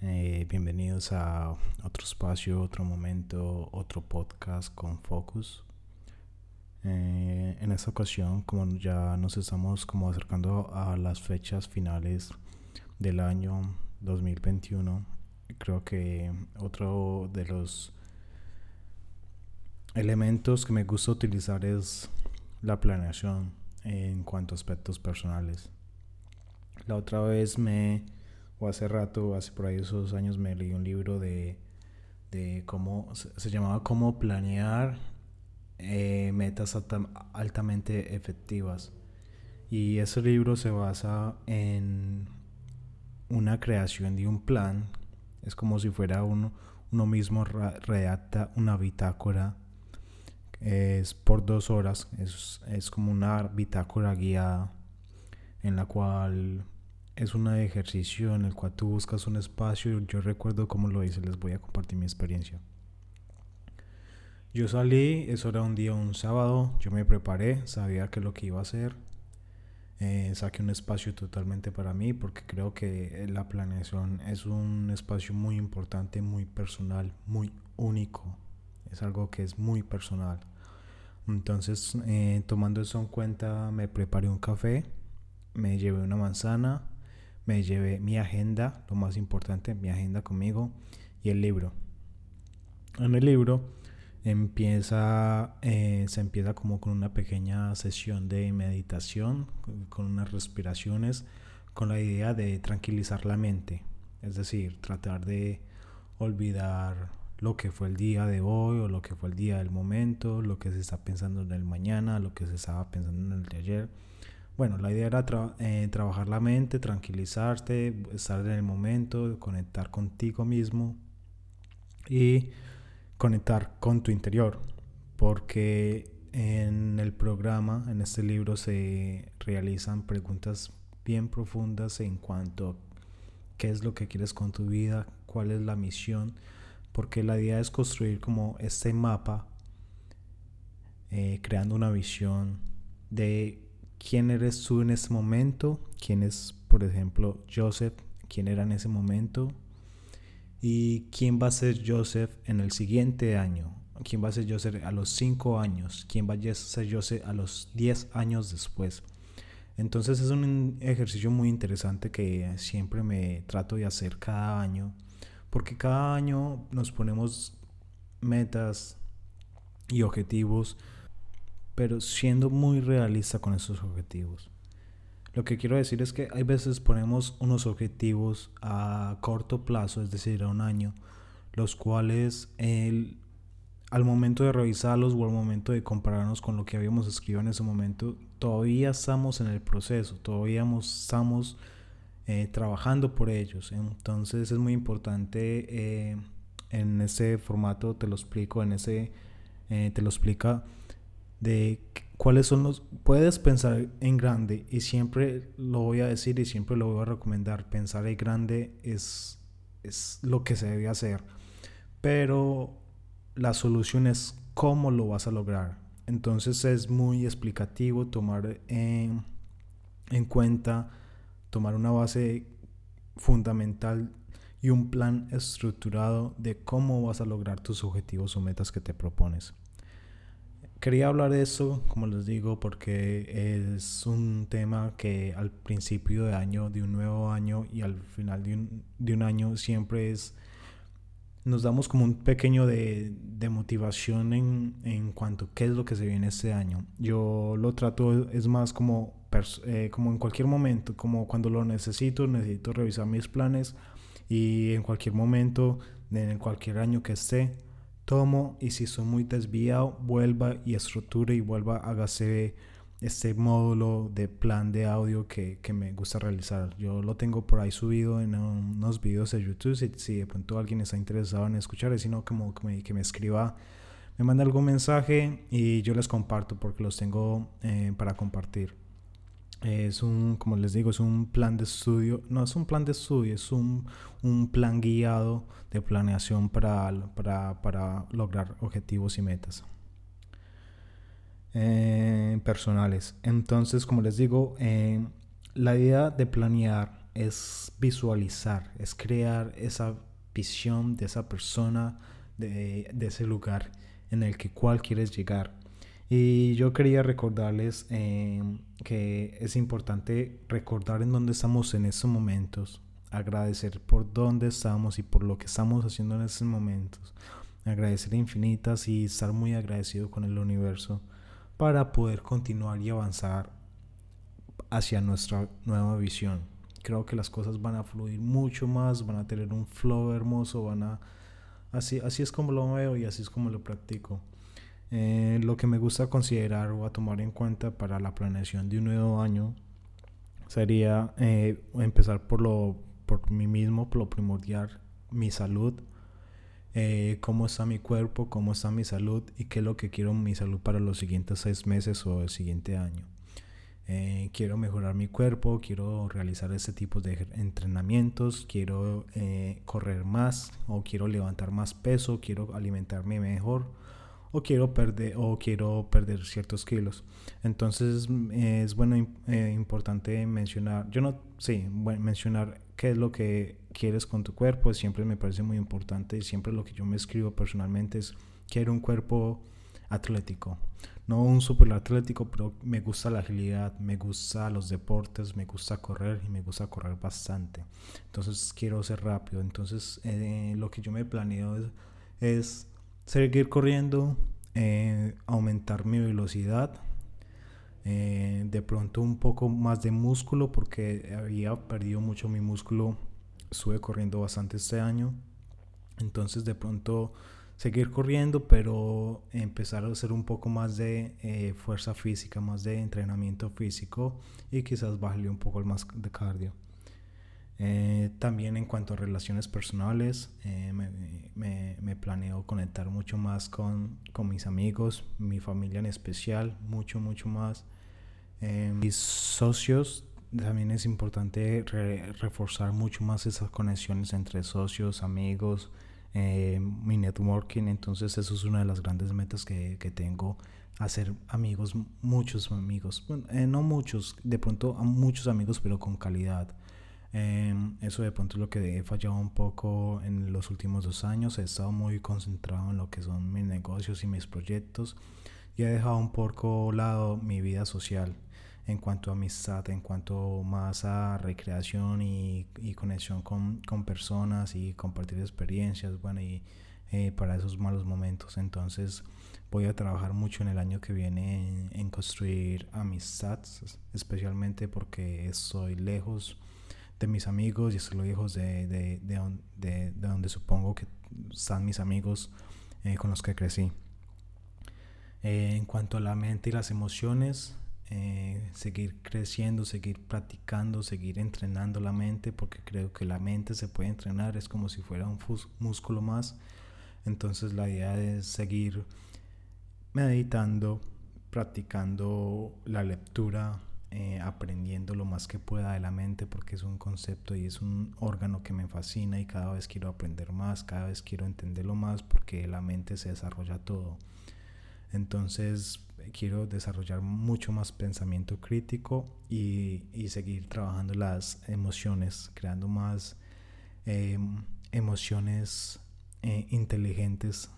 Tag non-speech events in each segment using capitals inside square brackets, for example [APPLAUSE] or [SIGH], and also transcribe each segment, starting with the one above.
Eh, bienvenidos a otro espacio, otro momento, otro podcast con Focus. Eh, en esta ocasión, como ya nos estamos como acercando a las fechas finales del año 2021, creo que otro de los elementos que me gusta utilizar es la planeación en cuanto a aspectos personales. La otra vez me, o hace rato, hace por ahí esos años, me leí un libro de, de cómo, se, llamaba Cómo planear eh, metas altamente efectivas. Y ese libro se basa en una creación de un plan. Es como si fuera uno, uno mismo redacta una bitácora. Es por dos horas. Es, es como una bitácora guiada en la cual es un ejercicio en el cual tú buscas un espacio. Yo recuerdo cómo lo hice, les voy a compartir mi experiencia. Yo salí, eso era un día, un sábado, yo me preparé, sabía que lo que iba a hacer. Eh, saqué un espacio totalmente para mí porque creo que la planeación es un espacio muy importante, muy personal, muy único. Es algo que es muy personal. Entonces, eh, tomando eso en cuenta, me preparé un café, me llevé una manzana, me llevé mi agenda, lo más importante, mi agenda conmigo y el libro. En el libro empieza, eh, se empieza como con una pequeña sesión de meditación, con unas respiraciones, con la idea de tranquilizar la mente, es decir, tratar de olvidar lo que fue el día de hoy o lo que fue el día del momento, lo que se está pensando en el mañana, lo que se estaba pensando en el de ayer bueno, la idea era eh, trabajar la mente, tranquilizarte, estar en el momento, conectar contigo mismo y conectar con tu interior. Porque en el programa, en este libro, se realizan preguntas bien profundas en cuanto a qué es lo que quieres con tu vida, cuál es la misión. Porque la idea es construir como este mapa, eh, creando una visión de quién eres tú en ese momento, quién es, por ejemplo, Joseph, quién era en ese momento y quién va a ser Joseph en el siguiente año, quién va a ser Joseph a los 5 años, quién va a ser Joseph a los 10 años después. Entonces es un ejercicio muy interesante que siempre me trato de hacer cada año, porque cada año nos ponemos metas y objetivos pero siendo muy realista con esos objetivos. Lo que quiero decir es que hay veces ponemos unos objetivos a corto plazo, es decir, a un año, los cuales el, al momento de revisarlos o al momento de compararnos con lo que habíamos escrito en ese momento, todavía estamos en el proceso, todavía estamos eh, trabajando por ellos. Entonces es muy importante eh, en ese formato, te lo explico, en ese, eh, te lo explica de cuáles son los... Puedes pensar en grande y siempre lo voy a decir y siempre lo voy a recomendar. Pensar en grande es, es lo que se debe hacer. Pero la solución es cómo lo vas a lograr. Entonces es muy explicativo tomar en, en cuenta, tomar una base fundamental y un plan estructurado de cómo vas a lograr tus objetivos o metas que te propones. Quería hablar de eso, como les digo, porque es un tema que al principio de año, de un nuevo año y al final de un, de un año siempre es, nos damos como un pequeño de, de motivación en, en, cuanto a qué es lo que se viene este año. Yo lo trato, es más como, eh, como en cualquier momento, como cuando lo necesito, necesito revisar mis planes y en cualquier momento, en cualquier año que esté tomo y si soy muy desviado, vuelva y estructure y vuelva, hágase este módulo de plan de audio que, que, me gusta realizar. Yo lo tengo por ahí subido en unos videos de YouTube. Si, si de pronto alguien está interesado en escuchar, sino como que me, que me escriba, me manda algún mensaje y yo les comparto porque los tengo eh, para compartir. Es un, como les digo, es un plan de estudio, no es un plan de estudio, es un, un plan guiado de planeación para, para, para lograr objetivos y metas eh, personales. Entonces, como les digo, eh, la idea de planear es visualizar, es crear esa visión de esa persona, de, ese lugar en el que cual quieres llegar. Y yo quería recordarles em, que es importante recordar en dónde estamos en estos momentos, agradecer por dónde estamos y por lo que estamos haciendo en estos momentos, agradecer infinitas y estar muy agradecido con el universo para poder continuar y avanzar hacia nuestra nueva visión. Creo que las cosas van a fluir mucho más, van a tener un flow hermoso, van a... Así, así es como lo veo y así es como lo practico. Eh, lo que me gusta considerar o a tomar en cuenta para la planeación de un nuevo año sería eh, empezar por lo por mí mismo, por lo primordial, mi salud, eh, cómo está mi cuerpo, cómo está mi salud y qué es lo que quiero mi salud para los siguientes seis meses o el siguiente año. Eh, quiero mejorar mi cuerpo, quiero realizar este tipo de entrenamientos, quiero eh, correr más o quiero levantar más peso, quiero alimentarme mejor o quiero perder o quiero perder ciertos kilos. Entonces es bueno eh, importante mencionar, yo no sí, mencionar qué es lo que quieres con tu cuerpo, siempre me parece muy importante y siempre lo que yo me escribo personalmente es quiero un cuerpo atlético no un super atlético, pero me gusta la agilidad, me gusta los deportes, me gusta correr y me gusta correr bastante. Entonces quiero ser rápido. Entonces eh, lo que yo me planeo es, seguir corriendo, eh, aumentar mi velocidad, eh, de pronto un poco más de músculo porque había perdido mucho mi músculo. Estuve corriendo bastante este año. Entonces de pronto seguir corriendo, pero empezar a hacer un poco más de eh, fuerza física, más de entrenamiento físico y quizás bajarle un poco más de cardio. Eh, también en cuanto a relaciones personales, eh, me, planeo conectar mucho más con, mis amigos, mi familia en especial, mucho, mucho más. mis socios, también es importante reforzar mucho más esas conexiones entre socios, amigos, eh, mi networking. Entonces eso es una de las grandes metas que, que tengo, hacer amigos, muchos amigos, eh, no muchos, de pronto muchos amigos, pero con calidad. Em, eso de pronto es lo que he fallado un poco en los últimos dos años. He estado muy concentrado en lo que son mis negocios y mis proyectos y he dejado un poco lado mi vida social en cuanto a amistad, en cuanto más a recreación y, conexión con, personas y compartir experiencias, bueno, y eh, para esos malos momentos. Entonces voy a trabajar mucho en el año que viene en, construir amistades, especialmente porque estoy lejos de mis amigos y estoy lejos de, de, donde supongo que están mis amigos eh, con los que crecí. Eh, en cuanto a la mente y las emociones, eh, seguir creciendo, seguir practicando, seguir entrenando la mente, porque creo que la mente se puede entrenar, es como si fuera un músculo más. Entonces la idea es seguir meditando, practicando la lectura, eh, aprendiendo lo más que pueda de la mente, porque es un concepto y es un órgano que me fascina y cada vez quiero aprender más, cada vez quiero entenderlo más, porque la mente se desarrolla todo. Entonces quiero desarrollar mucho más pensamiento crítico y, seguir trabajando las emociones, creando más em, emociones eh, inteligentes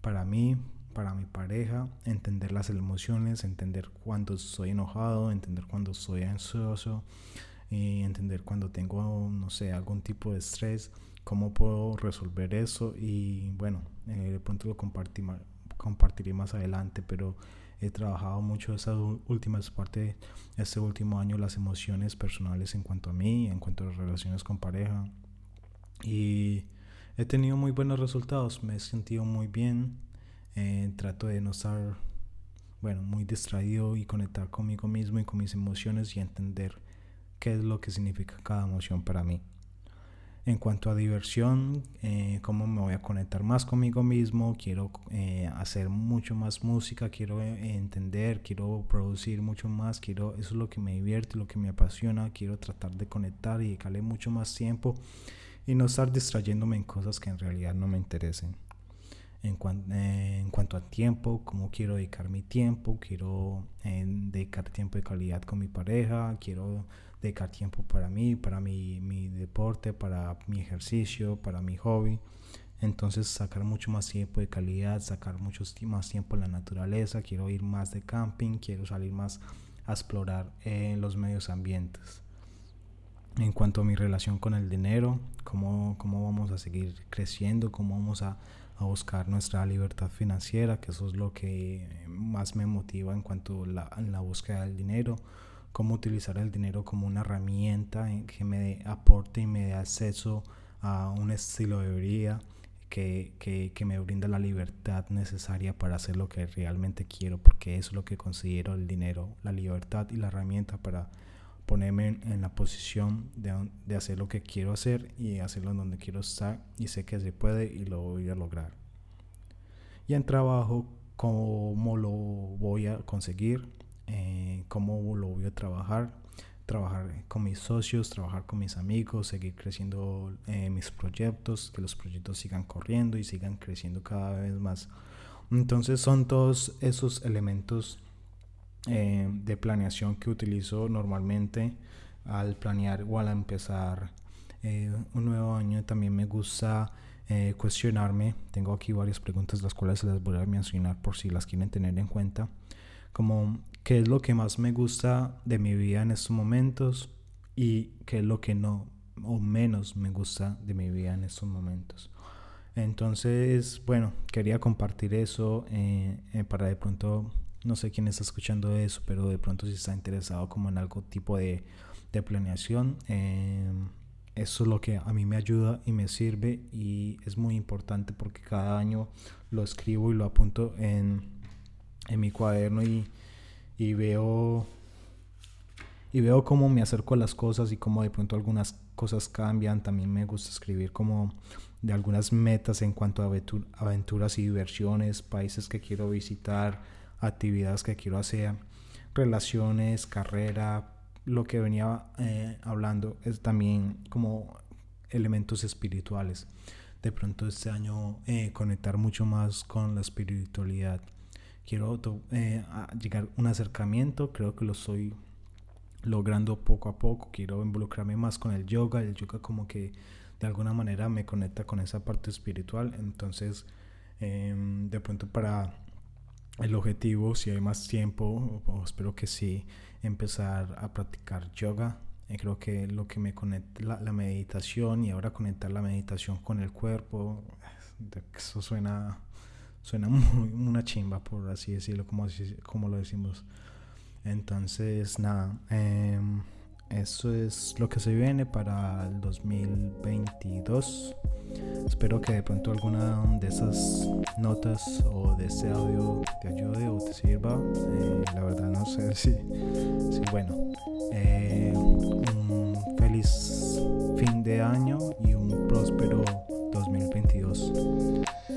para mí, para mi pareja, entender las emociones, entender cuando estoy enojado, entender cuando estoy ansioso y entender cuando tengo, no sé, algún tipo de estrés, cómo puedo resolver eso y bueno, eh, de pronto lo compartimos compartiré más adelante, pero he trabajado mucho esa última parte, este último año, las emociones personales en cuanto a mí, en cuanto a las relaciones con pareja. Y he tenido muy buenos resultados, me he sentido muy bien, eh, trato de no estar, bueno, muy distraído y conectar conmigo mismo y con mis emociones y entender qué es lo que significa cada emoción para mí. En cuanto a diversión, eh, cómo me voy a conectar más conmigo mismo, quiero eh, hacer mucho más música, quiero eh, entender, quiero producir mucho más, quiero, eso es lo que me divierte, lo que me apasiona, quiero tratar de conectar y dedicarle mucho más tiempo y no estar distrayéndome en cosas que en realidad no me interesen. En, eh, en, cuanto a tiempo, cómo quiero dedicar mi tiempo, quiero eh, dedicar tiempo de calidad con mi pareja, quiero dedicar tiempo para mí, para mi, mi deporte, para mi ejercicio, para mi hobby. Entonces sacar mucho más tiempo de calidad, sacar mucho más tiempo en la naturaleza, quiero ir más de camping, quiero salir más a explorar en los medios ambientes. En cuanto a mi relación con el dinero, cómo, cómo vamos a seguir creciendo, cómo vamos a, a, buscar nuestra libertad financiera, que eso es lo que más me motiva en cuanto a la, la búsqueda del dinero, cómo utilizar el dinero como una herramienta que me aporte y me dé acceso a un estilo de vida que, que, que, me brinda la libertad necesaria para hacer lo que realmente quiero, porque eso es lo que considero el dinero, la libertad y la herramienta para ponerme en, la posición de, hacer lo que quiero hacer y hacerlo donde quiero estar y sé que se puede y lo voy a lograr. Y en trabajo, ¿cómo lo voy a conseguir? Eh, ¿Cómo lo voy a trabajar? trabajar con mis socios, trabajar con mis amigos, seguir creciendo eh, mis proyectos, que los proyectos sigan corriendo y sigan creciendo cada vez más. Entonces son todos esos elementos eh, de planeación que utilizo normalmente al planear o al empezar eh, un nuevo año. También me gusta cuestionarme. Tengo aquí varias preguntas las cuales les voy a mencionar por si las quieren tener en cuenta. Como qué es lo que más me gusta de mi vida en estos momentos y qué es lo que no o menos me gusta de mi vida en estos momentos. Entonces, bueno, quería compartir eso eh, eh, para de pronto, no sé quién está escuchando eso, pero de pronto si está interesado como en algo tipo de, de planeación, eh, eso es lo que a mí me ayuda y me sirve y es muy importante porque cada año lo escribo y lo apunto en, en mi cuaderno y y veo y veo cómo me acerco a las cosas y cómo de pronto algunas cosas cambian. También me gusta escribir como de algunas metas en cuanto a aventuras y diversiones, países que quiero visitar, actividades que quiero hacer, relaciones, carrera. Lo que venía eh, hablando es también como elementos espirituales. De pronto este año eh, conectar mucho más con la espiritualidad quiero eh, llegar a un acercamiento, creo que lo estoy logrando poco a poco, quiero involucrarme más con el yoga, el yoga como que de alguna manera me conecta con esa parte espiritual, entonces em, de pronto para el objetivo, si hay más tiempo, espero que sí, empezar a practicar yoga. Eh, creo que lo que me conecta la, la, meditación y ahora conectar la meditación con el cuerpo, eso suena suena [LAUGHS] muy, una chimba, por así decirlo, como, como lo decimos. Entonces, nada, em, eso es lo que se viene para el 2022. Espero que de pronto alguna de esas notas o de ese audio te ayude o te sirva. Eh, la verdad no sé [LAUGHS] si, si bueno, eh, un feliz fin de año y un próspero 2022.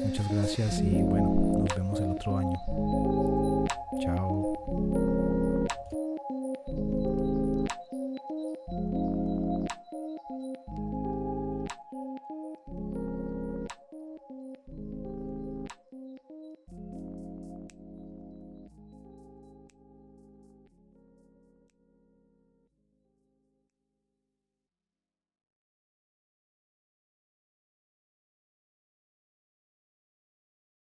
Muchas gracias y bueno, nos vemos el otro año.